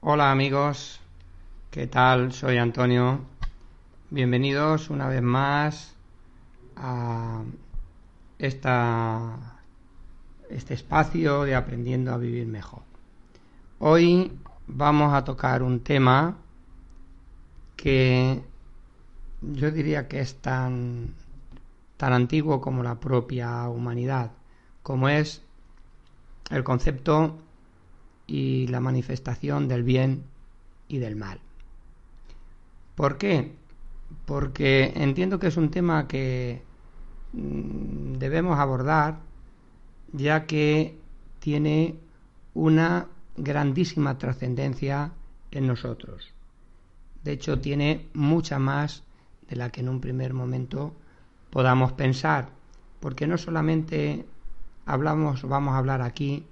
Hola amigos, ¿qué tal? Soy Antonio. Bienvenidos una vez más a esta, este espacio de aprendiendo a vivir mejor. Hoy vamos a tocar un tema que yo diría que es tan, tan antiguo como la propia humanidad, como es el concepto y la manifestación del bien y del mal. ¿Por qué? Porque entiendo que es un tema que mm, debemos abordar ya que tiene una grandísima trascendencia en nosotros. De hecho, tiene mucha más de la que en un primer momento podamos pensar, porque no solamente hablamos, vamos a hablar aquí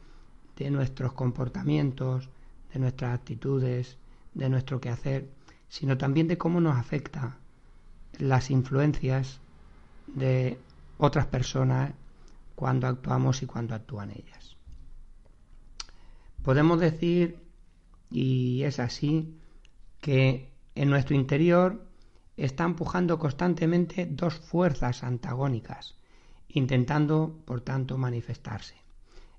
de nuestros comportamientos, de nuestras actitudes, de nuestro quehacer, sino también de cómo nos afecta las influencias de otras personas cuando actuamos y cuando actúan ellas. Podemos decir, y es así, que en nuestro interior está empujando constantemente dos fuerzas antagónicas, intentando, por tanto, manifestarse.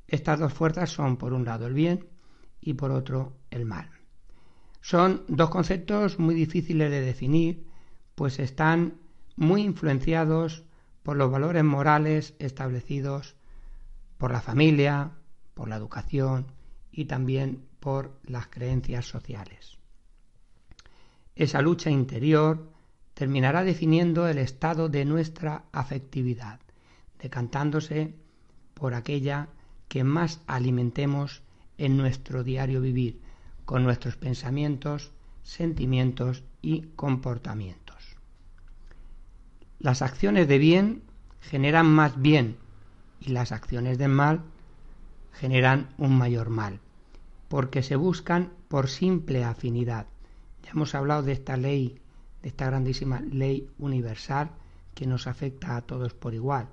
Estas dos fuerzas son, por un lado, el bien y por otro, el mal. Son dos conceptos muy difíciles de definir, pues están muy influenciados por los valores morales establecidos por la familia, por la educación y también por las creencias sociales. Esa lucha interior terminará definiendo el estado de nuestra afectividad, decantándose por aquella que más alimentemos en nuestro diario vivir, con nuestros pensamientos, sentimientos y comportamientos. Las acciones de bien generan más bien y las acciones de mal generan un mayor mal, porque se buscan por simple afinidad. Ya hemos hablado de esta ley, de esta grandísima ley universal que nos afecta a todos por igual.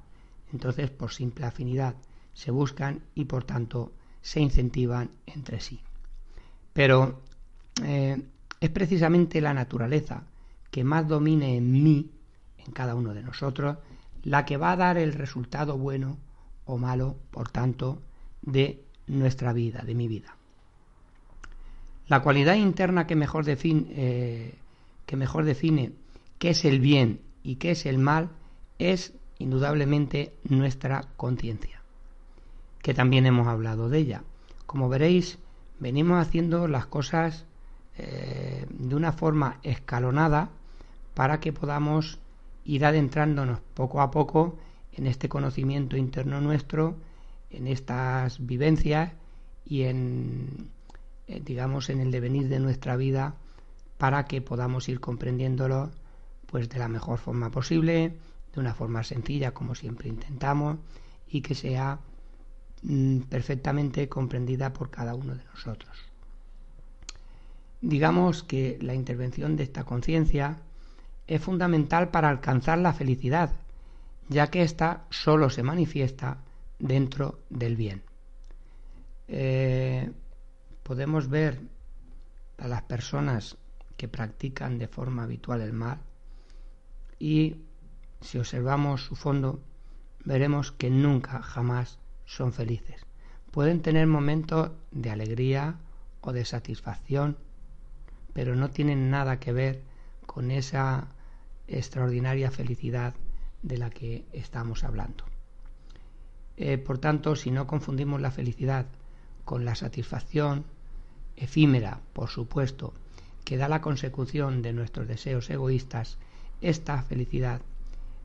Entonces, por simple afinidad, se buscan y por tanto se incentivan entre sí. Pero eh, es precisamente la naturaleza que más domine en mí, en cada uno de nosotros, la que va a dar el resultado bueno o malo, por tanto, de nuestra vida, de mi vida. La cualidad interna que mejor define, eh, que mejor define qué es el bien y qué es el mal es indudablemente nuestra conciencia que también hemos hablado de ella. Como veréis, venimos haciendo las cosas eh, de una forma escalonada para que podamos ir adentrándonos poco a poco en este conocimiento interno nuestro, en estas vivencias y en, eh, digamos, en el devenir de nuestra vida para que podamos ir comprendiéndolo pues de la mejor forma posible, de una forma sencilla como siempre intentamos y que sea Mm, perfectamente comprendida por cada uno de nosotros. Digamos que la intervención de esta conciencia es fundamental para alcanzar la felicidad, ya que ésta solo se manifiesta dentro del bien. Eh, podemos ver a las personas que practican de forma habitual el mal y si observamos su fondo veremos que nunca jamás son felices. Pueden tener momentos de alegría o de satisfacción, pero no tienen nada que ver con esa extraordinaria felicidad de la que estamos hablando. Eh, por tanto, si no confundimos la felicidad con la satisfacción efímera, por supuesto, que da la consecución de nuestros deseos egoístas, esta felicidad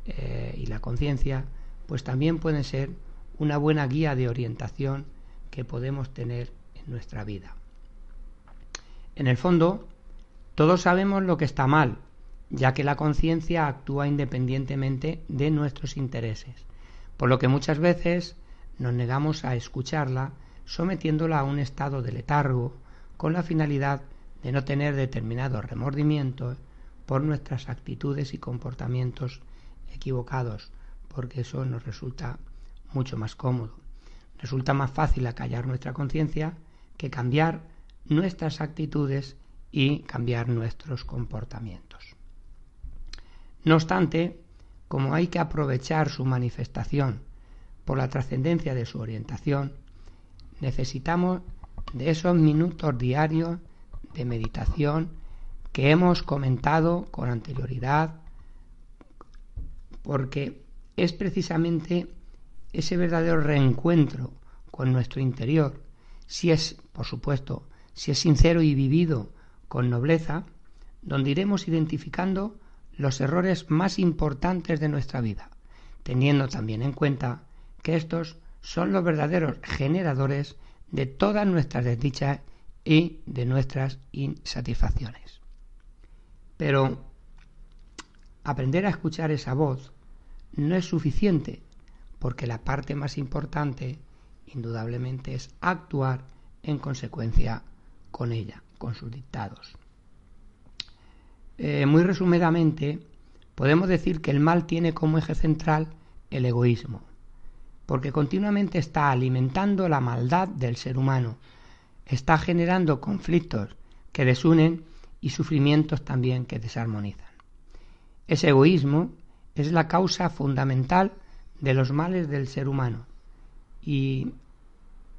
eh, y la conciencia, pues también pueden ser una buena guía de orientación que podemos tener en nuestra vida. En el fondo, todos sabemos lo que está mal, ya que la conciencia actúa independientemente de nuestros intereses, por lo que muchas veces nos negamos a escucharla sometiéndola a un estado de letargo con la finalidad de no tener determinados remordimientos por nuestras actitudes y comportamientos equivocados, porque eso nos resulta mucho más cómodo. Resulta más fácil acallar nuestra conciencia que cambiar nuestras actitudes y cambiar nuestros comportamientos. No obstante, como hay que aprovechar su manifestación por la trascendencia de su orientación, necesitamos de esos minutos diarios de meditación que hemos comentado con anterioridad, porque es precisamente ese verdadero reencuentro con nuestro interior, si es, por supuesto, si es sincero y vivido con nobleza, donde iremos identificando los errores más importantes de nuestra vida, teniendo también en cuenta que estos son los verdaderos generadores de todas nuestras desdichas y de nuestras insatisfacciones. Pero aprender a escuchar esa voz no es suficiente, porque la parte más importante, indudablemente, es actuar en consecuencia con ella, con sus dictados. Eh, muy resumidamente, podemos decir que el mal tiene como eje central el egoísmo, porque continuamente está alimentando la maldad del ser humano, está generando conflictos que desunen y sufrimientos también que desarmonizan. Ese egoísmo es la causa fundamental de los males del ser humano y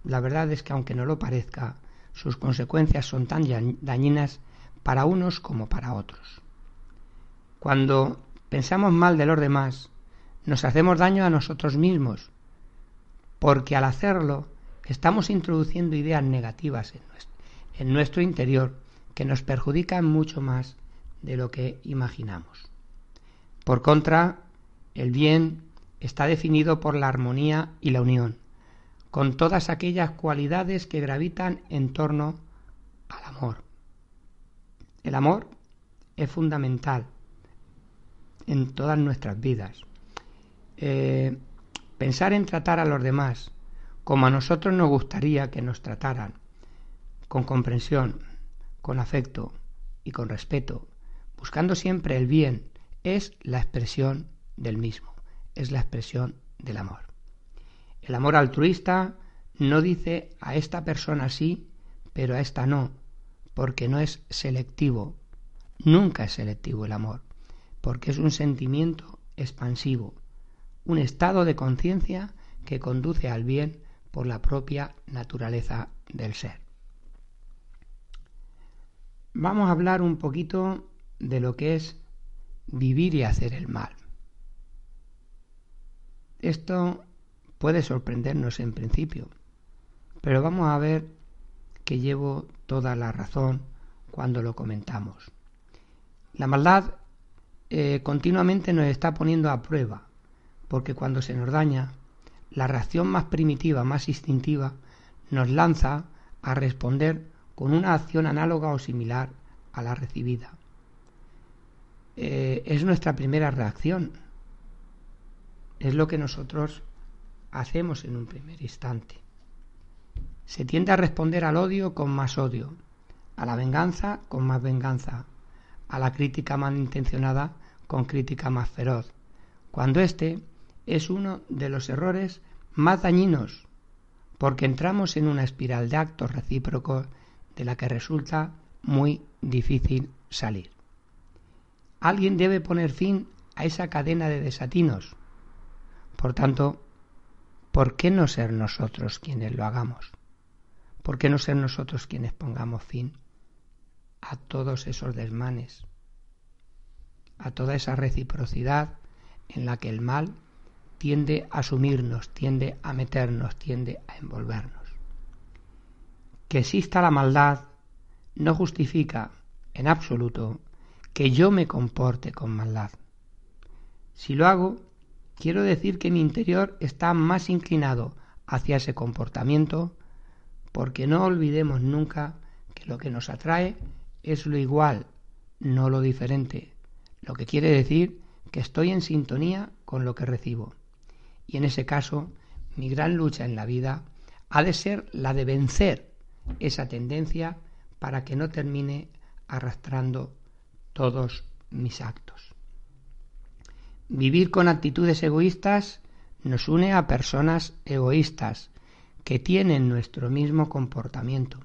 la verdad es que aunque no lo parezca, sus consecuencias son tan dañinas para unos como para otros. Cuando pensamos mal de los demás, nos hacemos daño a nosotros mismos porque al hacerlo estamos introduciendo ideas negativas en nuestro, interior que nos perjudican mucho más de lo que imaginamos. Por contra, el bien está definido por la armonía y la unión, con todas aquellas cualidades que gravitan en torno al amor. El amor es fundamental en todas nuestras vidas. Eh, Pensar en tratar a los demás como a nosotros nos gustaría que nos trataran, con comprensión, con afecto y con respeto, buscando siempre el bien, es la expresión del mismo, es la expresión del amor. El amor altruista no dice a esta persona sí, pero a esta no, porque no es selectivo, nunca es selectivo el amor, porque es un sentimiento expansivo, un estado de conciencia que conduce al bien por la propia naturaleza del ser. Vamos a hablar un poquito de lo que es vivir y hacer el mal. Esto puede sorprendernos en principio, pero vamos a ver que llevo toda la razón cuando lo comentamos. La maldad eh, continuamente nos está poniendo a prueba porque cuando se nos daña, la reacción más primitiva, más instintiva, nos lanza a responder con una acción análoga o similar a la recibida. Eh, es nuestra primera reacción. Es lo que nosotros hacemos en un primer instante. Se tiende a responder al odio con más odio, a la venganza con más venganza, a la crítica malintencionada con crítica más feroz, cuando éste es uno de los errores más dañinos, porque entramos en una espiral de actos recíprocos de la que resulta muy difícil salir. Alguien debe poner fin a esa cadena de desatinos. Por tanto, ¿por qué no ser nosotros quienes lo hagamos? ¿Por qué no ser nosotros quienes pongamos fin a todos esos desmanes, a toda esa reciprocidad en la que el mal tiende a sumirnos, tiende a meternos, tiende a envolvernos. Que exista la maldad no justifica en absoluto que yo me comporte con maldad. Si lo hago, quiero decir que mi interior está más inclinado hacia ese comportamiento porque no olvidemos nunca que lo que nos atrae es lo igual, no lo diferente, lo que quiere decir que estoy en sintonía con lo que recibo. Y en ese caso, mi gran lucha en la vida ha de ser la de vencer esa tendencia para que no termine arrastrando todos mis actos. Vivir con actitudes egoístas nos une a personas egoístas que tienen nuestro mismo comportamiento,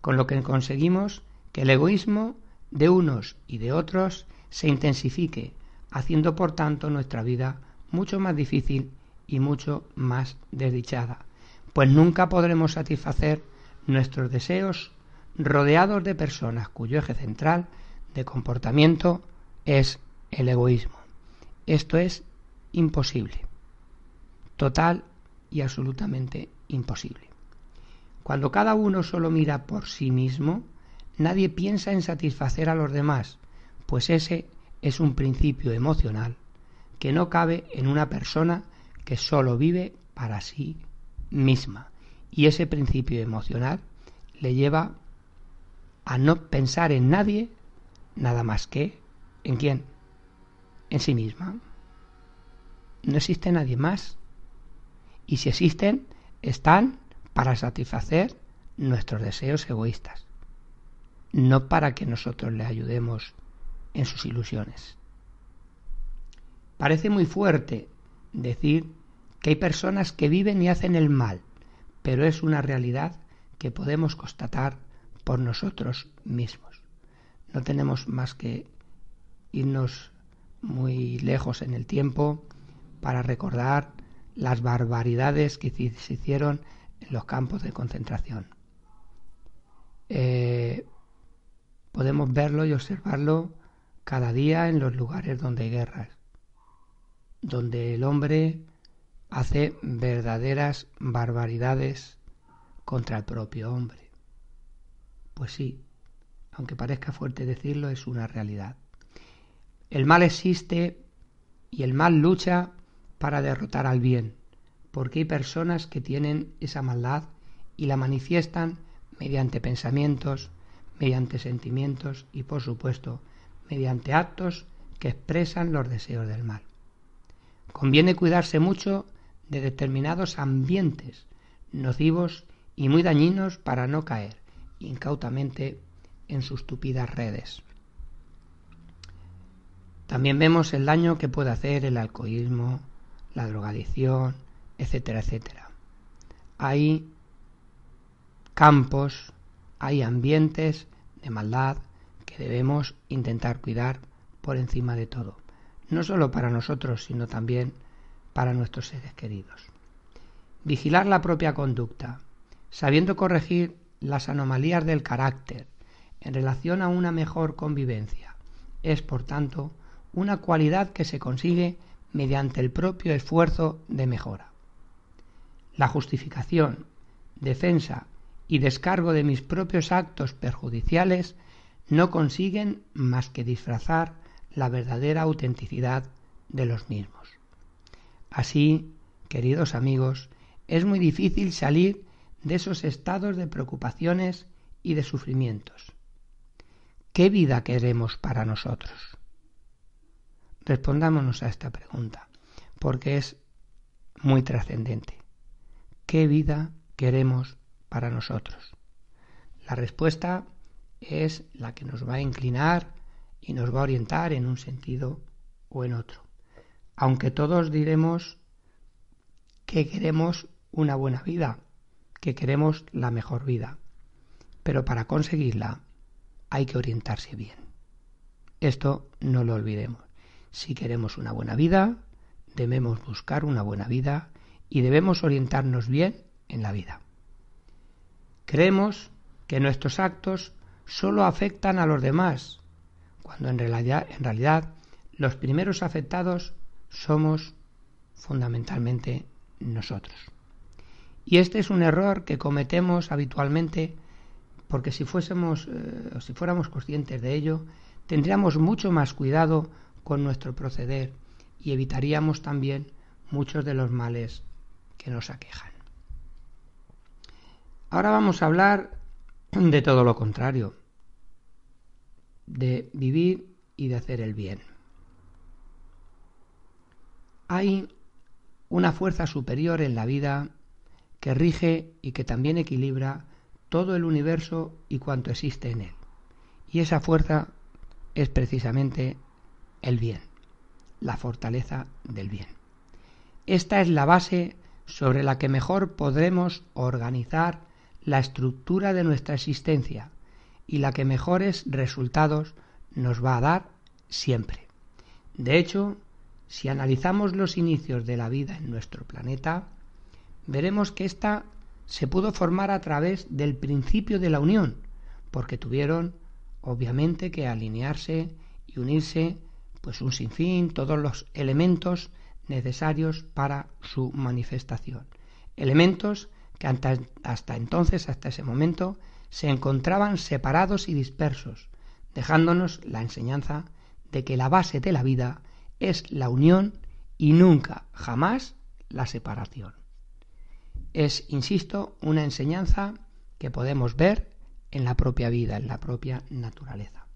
con lo que conseguimos que el egoísmo de unos y de otros se intensifique, haciendo por tanto nuestra vida mucho más difícil y mucho más desdichada, pues nunca podremos satisfacer nuestros deseos rodeados de personas cuyo eje central de comportamiento es el egoísmo. Esto es imposible, total y absolutamente imposible. Cuando cada uno solo mira por sí mismo, nadie piensa en satisfacer a los demás, pues ese es un principio emocional que no cabe en una persona que solo vive para sí misma. Y ese principio emocional le lleva a no pensar en nadie nada más que en quién, en sí misma. No existe nadie más. Y si existen, están para satisfacer nuestros deseos egoístas, no para que nosotros le ayudemos en sus ilusiones. Parece muy fuerte decir que hay personas que viven y hacen el mal, pero es una realidad que podemos constatar por nosotros mismos. No tenemos más que irnos muy lejos en el tiempo para recordar las barbaridades que se hicieron en los campos de concentración. Eh, podemos verlo y observarlo cada día en los lugares donde hay guerras, donde el hombre hace verdaderas barbaridades contra el propio hombre. Pues sí, aunque parezca fuerte decirlo, es una realidad. El mal existe y el mal lucha para derrotar al bien, porque hay personas que tienen esa maldad y la manifiestan mediante pensamientos, mediante sentimientos y, por supuesto, mediante actos que expresan los deseos del mal. Conviene cuidarse mucho de determinados ambientes nocivos y muy dañinos para no caer incautamente en sus tupidas redes. También vemos el daño que puede hacer el alcoholismo, la drogadicción, etcétera, etcétera. Hay campos, hay ambientes de maldad que debemos intentar cuidar por encima de todo, no solo para nosotros, sino también para nuestros seres queridos. Vigilar la propia conducta, sabiendo corregir las anomalías del carácter en relación a una mejor convivencia, es, por tanto, una cualidad que se consigue mediante el propio esfuerzo de mejora. La justificación, defensa y descargo de mis propios actos perjudiciales no consiguen más que disfrazar la verdadera autenticidad de los mismos. Así, queridos amigos, es muy difícil salir de esos estados de preocupaciones y de sufrimientos. ¿Qué vida queremos para nosotros? Respondámonos a esta pregunta, porque es muy trascendente. ¿Qué vida queremos para nosotros? La respuesta es la que nos va a inclinar y nos va a orientar en un sentido o en otro. Aunque todos diremos que queremos una buena vida, que queremos la mejor vida, pero para conseguirla hay que orientarse bien. Esto no lo olvidemos. Si queremos una buena vida, debemos buscar una buena vida y debemos orientarnos bien en la vida. Creemos que nuestros actos solo afectan a los demás, cuando en realidad, en realidad los primeros afectados somos fundamentalmente nosotros. Y este es un error que cometemos habitualmente porque si fuésemos eh, o si fuéramos conscientes de ello, tendríamos mucho más cuidado con nuestro proceder y evitaríamos también muchos de los males que nos aquejan. Ahora vamos a hablar de todo lo contrario, de vivir y de hacer el bien. Hay una fuerza superior en la vida que rige y que también equilibra todo el universo y cuanto existe en él. Y esa fuerza es precisamente el bien, la fortaleza del bien. Esta es la base sobre la que mejor podremos organizar la estructura de nuestra existencia y la que mejores resultados nos va a dar siempre. De hecho, si analizamos los inicios de la vida en nuestro planeta, veremos que ésta se pudo formar a través del principio de la unión, porque tuvieron obviamente que alinearse y unirse pues un sinfín, todos los elementos necesarios para su manifestación. Elementos que hasta entonces, hasta ese momento, se encontraban separados y dispersos, dejándonos la enseñanza de que la base de la vida es la unión y nunca, jamás, la separación. Es, insisto, una enseñanza que podemos ver en la propia vida, en la propia naturaleza.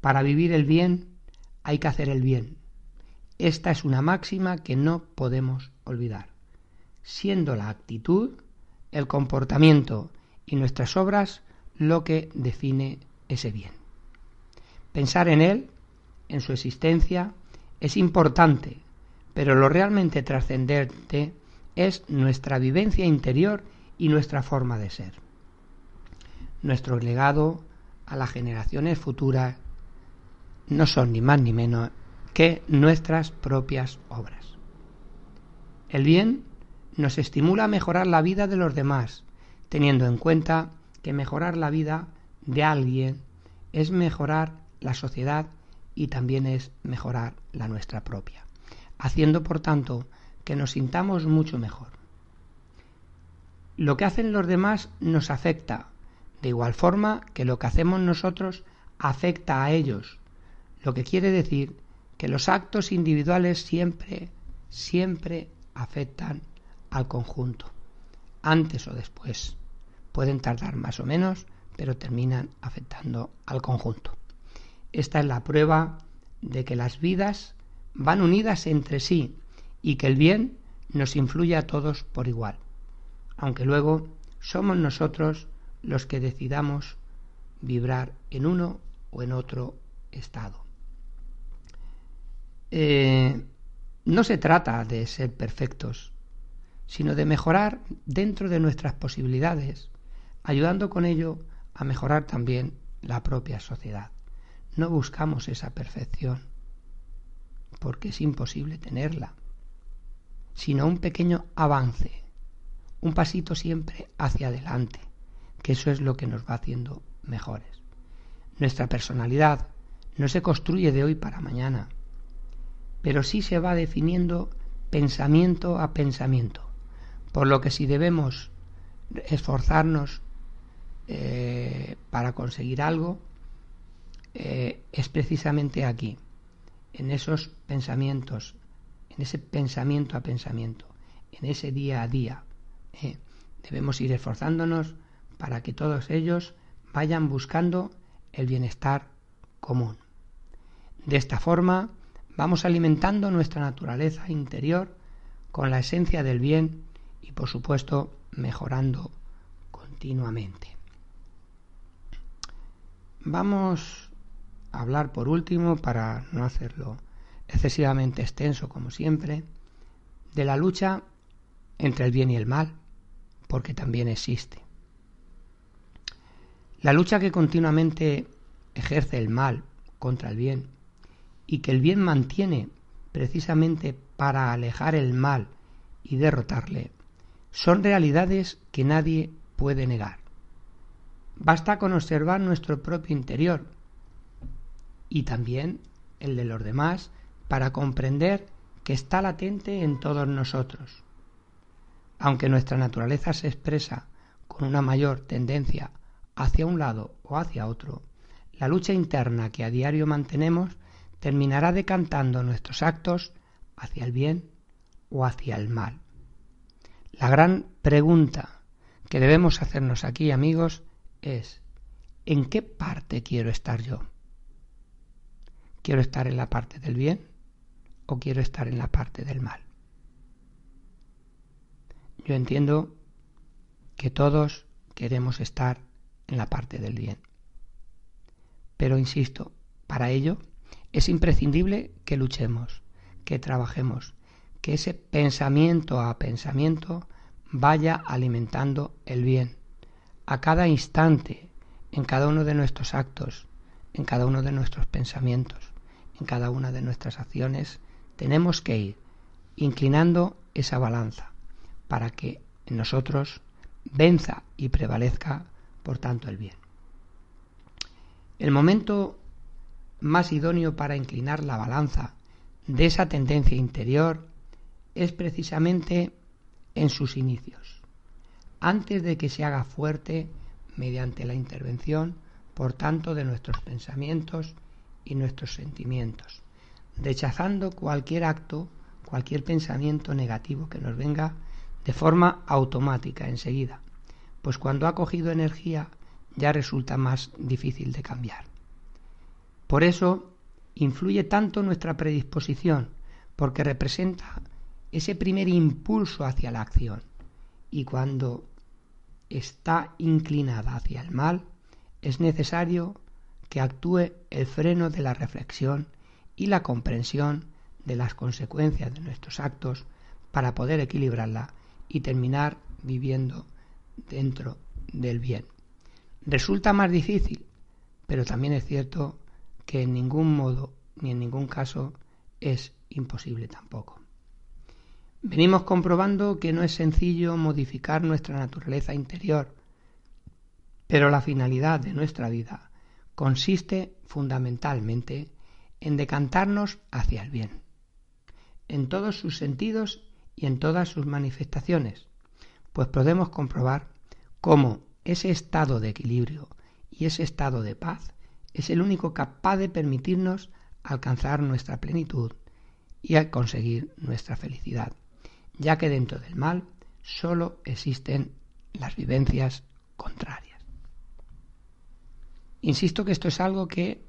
Para vivir el bien hay que hacer el bien. Esta es una máxima que no podemos olvidar, siendo la actitud, el comportamiento y nuestras obras lo que define ese bien. Pensar en él, en su existencia, es importante, pero lo realmente trascendente es nuestra vivencia interior y nuestra forma de ser. Nuestro legado a las generaciones futuras no son ni más ni menos que nuestras propias obras. El bien nos estimula a mejorar la vida de los demás, teniendo en cuenta que mejorar la vida de alguien es mejorar la sociedad y también es mejorar la nuestra propia, haciendo por tanto que nos sintamos mucho mejor. Lo que hacen los demás nos afecta, de igual forma que lo que hacemos nosotros afecta a ellos, lo que quiere decir que los actos individuales siempre, siempre afectan al conjunto, antes o después. Pueden tardar más o menos, pero terminan afectando al conjunto. Esta es la prueba de que las vidas van unidas entre sí y que el bien nos influye a todos por igual, aunque luego somos nosotros los que decidamos vibrar en uno o en otro estado. Eh, no se trata de ser perfectos, sino de mejorar dentro de nuestras posibilidades, ayudando con ello a mejorar también la propia sociedad. No buscamos esa perfección, porque es imposible tenerla, sino un pequeño avance, un pasito siempre hacia adelante, que eso es lo que nos va haciendo mejores. Nuestra personalidad no se construye de hoy para mañana, pero sí se va definiendo pensamiento a pensamiento, por lo que si debemos esforzarnos eh, para conseguir algo, eh, es precisamente aquí, en esos pensamientos, en ese pensamiento a pensamiento, en ese día a día. Eh, debemos ir esforzándonos para que todos ellos vayan buscando el bienestar común. De esta forma vamos alimentando nuestra naturaleza interior con la esencia del bien y por supuesto mejorando continuamente. Vamos hablar por último, para no hacerlo excesivamente extenso como siempre, de la lucha entre el bien y el mal, porque también existe. La lucha que continuamente ejerce el mal contra el bien y que el bien mantiene precisamente para alejar el mal y derrotarle, son realidades que nadie puede negar. Basta con observar nuestro propio interior y también el de los demás para comprender que está latente en todos nosotros. Aunque nuestra naturaleza se expresa con una mayor tendencia hacia un lado o hacia otro, la lucha interna que a diario mantenemos terminará decantando nuestros actos hacia el bien o hacia el mal. La gran pregunta que debemos hacernos aquí, amigos, es ¿en qué parte quiero estar yo? ¿Quiero estar en la parte del bien o quiero estar en la parte del mal? Yo entiendo que todos queremos estar en la parte del bien. Pero insisto, para ello es imprescindible que luchemos, que trabajemos, que ese pensamiento a pensamiento vaya alimentando el bien. A cada instante, en cada uno de nuestros actos, en cada uno de nuestros pensamientos, en cada una de nuestras acciones, tenemos que ir inclinando esa balanza para que en nosotros venza y prevalezca, por tanto, el bien. El momento más idóneo para inclinar la balanza de esa tendencia interior es precisamente en sus inicios, antes de que se haga fuerte mediante la intervención, por tanto, de nuestros pensamientos y nuestros sentimientos, rechazando cualquier acto, cualquier pensamiento negativo que nos venga de forma automática enseguida, pues cuando ha cogido energía ya resulta más difícil de cambiar. Por eso influye tanto nuestra predisposición, porque representa ese primer impulso hacia la acción. Y cuando está inclinada hacia el mal, es necesario que actúe el freno de la reflexión y la comprensión de las consecuencias de nuestros actos para poder equilibrarla y terminar viviendo dentro del bien. Resulta más difícil, pero también es cierto que en ningún modo ni en ningún caso es imposible tampoco. Venimos comprobando que no es sencillo modificar nuestra naturaleza interior, pero la finalidad de nuestra vida consiste fundamentalmente en decantarnos hacia el bien, en todos sus sentidos y en todas sus manifestaciones, pues podemos comprobar cómo ese estado de equilibrio y ese estado de paz es el único capaz de permitirnos alcanzar nuestra plenitud y conseguir nuestra felicidad, ya que dentro del mal sólo existen las vivencias contrarias. Insisto que esto es algo que,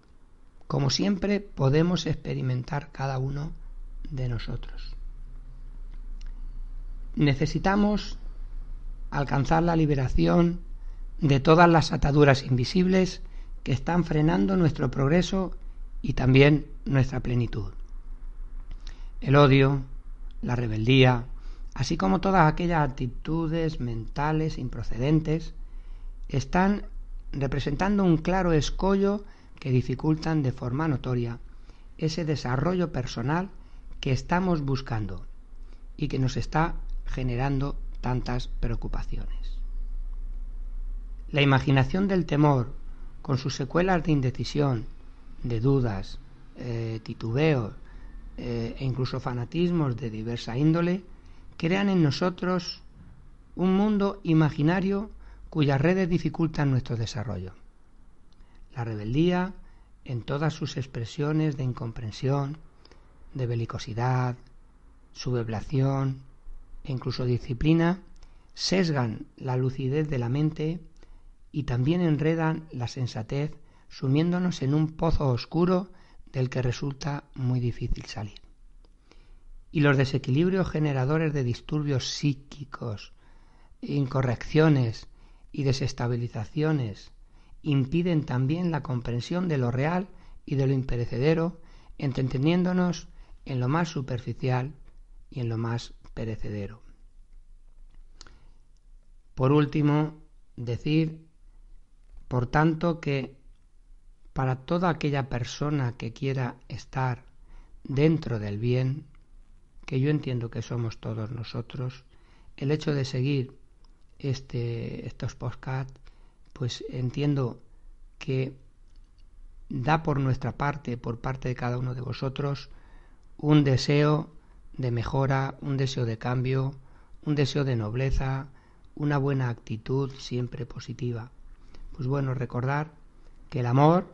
como siempre, podemos experimentar cada uno de nosotros. Necesitamos alcanzar la liberación de todas las ataduras invisibles que están frenando nuestro progreso y también nuestra plenitud. El odio, la rebeldía, así como todas aquellas actitudes mentales improcedentes, están representando un claro escollo que dificultan de forma notoria ese desarrollo personal que estamos buscando y que nos está generando tantas preocupaciones. La imaginación del temor, con sus secuelas de indecisión, de dudas, eh, titubeos eh, e incluso fanatismos de diversa índole, crean en nosotros un mundo imaginario cuyas redes dificultan nuestro desarrollo. La rebeldía, en todas sus expresiones de incomprensión, de belicosidad, sublevación e incluso disciplina, sesgan la lucidez de la mente y también enredan la sensatez sumiéndonos en un pozo oscuro del que resulta muy difícil salir. Y los desequilibrios generadores de disturbios psíquicos, incorrecciones y desestabilizaciones impiden también la comprensión de lo real y de lo imperecedero, entreteniéndonos en lo más superficial y en lo más perecedero. Por último, decir por tanto, que para toda aquella persona que quiera estar dentro del bien, que yo entiendo que somos todos nosotros, el hecho de seguir este, estos podcasts, pues entiendo que da por nuestra parte, por parte de cada uno de vosotros, un deseo de mejora, un deseo de cambio, un deseo de nobleza, una buena actitud siempre positiva. Pues bueno, recordar que el amor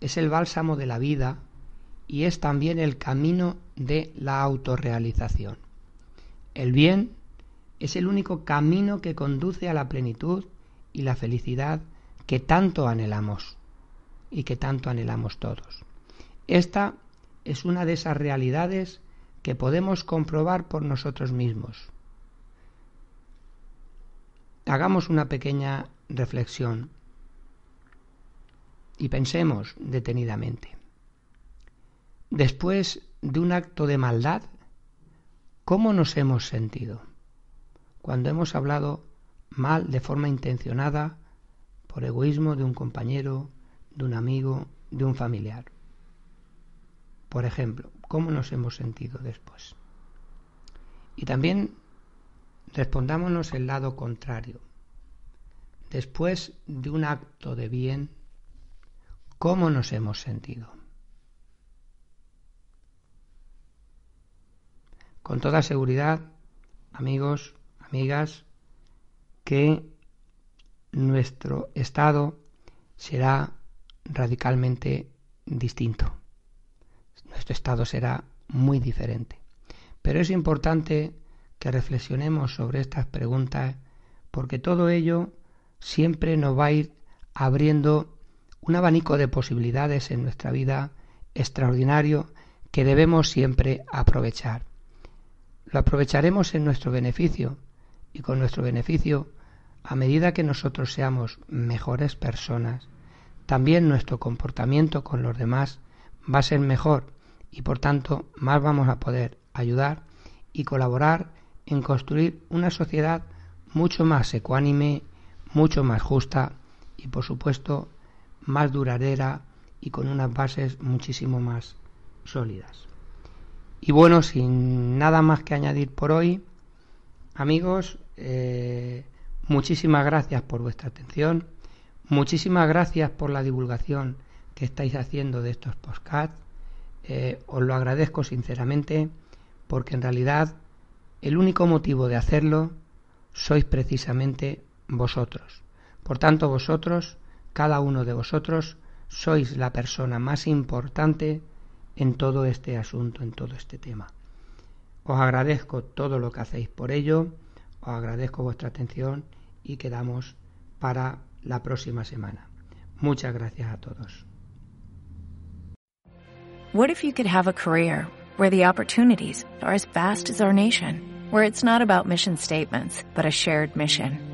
es el bálsamo de la vida y es también el camino de la autorrealización. El bien es el único camino que conduce a la plenitud y la felicidad que tanto anhelamos y que tanto anhelamos todos. Esta es una de esas realidades que podemos comprobar por nosotros mismos. Hagamos una pequeña reflexión y pensemos detenidamente. Después de un acto de maldad, ¿cómo nos hemos sentido? Cuando hemos hablado mal de forma intencionada, por egoísmo de un compañero, de un amigo, de un familiar. Por ejemplo, ¿cómo nos hemos sentido después? Y también respondámonos el lado contrario. Después de un acto de bien, ¿cómo nos hemos sentido? Con toda seguridad, amigos, amigas, que nuestro estado será radicalmente distinto. Nuestro estado será muy diferente. Pero es importante que reflexionemos sobre estas preguntas porque todo ello siempre nos va a ir abriendo un abanico de posibilidades en nuestra vida extraordinario que debemos siempre aprovechar. Lo aprovecharemos en nuestro beneficio y con nuestro beneficio, a medida que nosotros seamos mejores personas, también nuestro comportamiento con los demás va a ser mejor y por tanto más vamos a poder ayudar y colaborar en construir una sociedad mucho más ecuánime, mucho más justa y por supuesto más duradera y con unas bases muchísimo más sólidas. Y bueno, sin nada más que añadir por hoy, amigos, eh, muchísimas gracias por vuestra atención. Muchísimas gracias por la divulgación que estáis haciendo de estos podcasts. Eh, os lo agradezco sinceramente porque en realidad el único motivo de hacerlo sois precisamente vosotros. Por tanto, vosotros, cada uno de vosotros, sois la persona más importante en todo este asunto, en todo este tema. Os agradezco todo lo que hacéis por ello, os agradezco vuestra atención y quedamos para la próxima semana. Muchas gracias a todos. What if you could have a career where the opportunities are as vast as our nation, where it's not about mission statements, but a shared mission?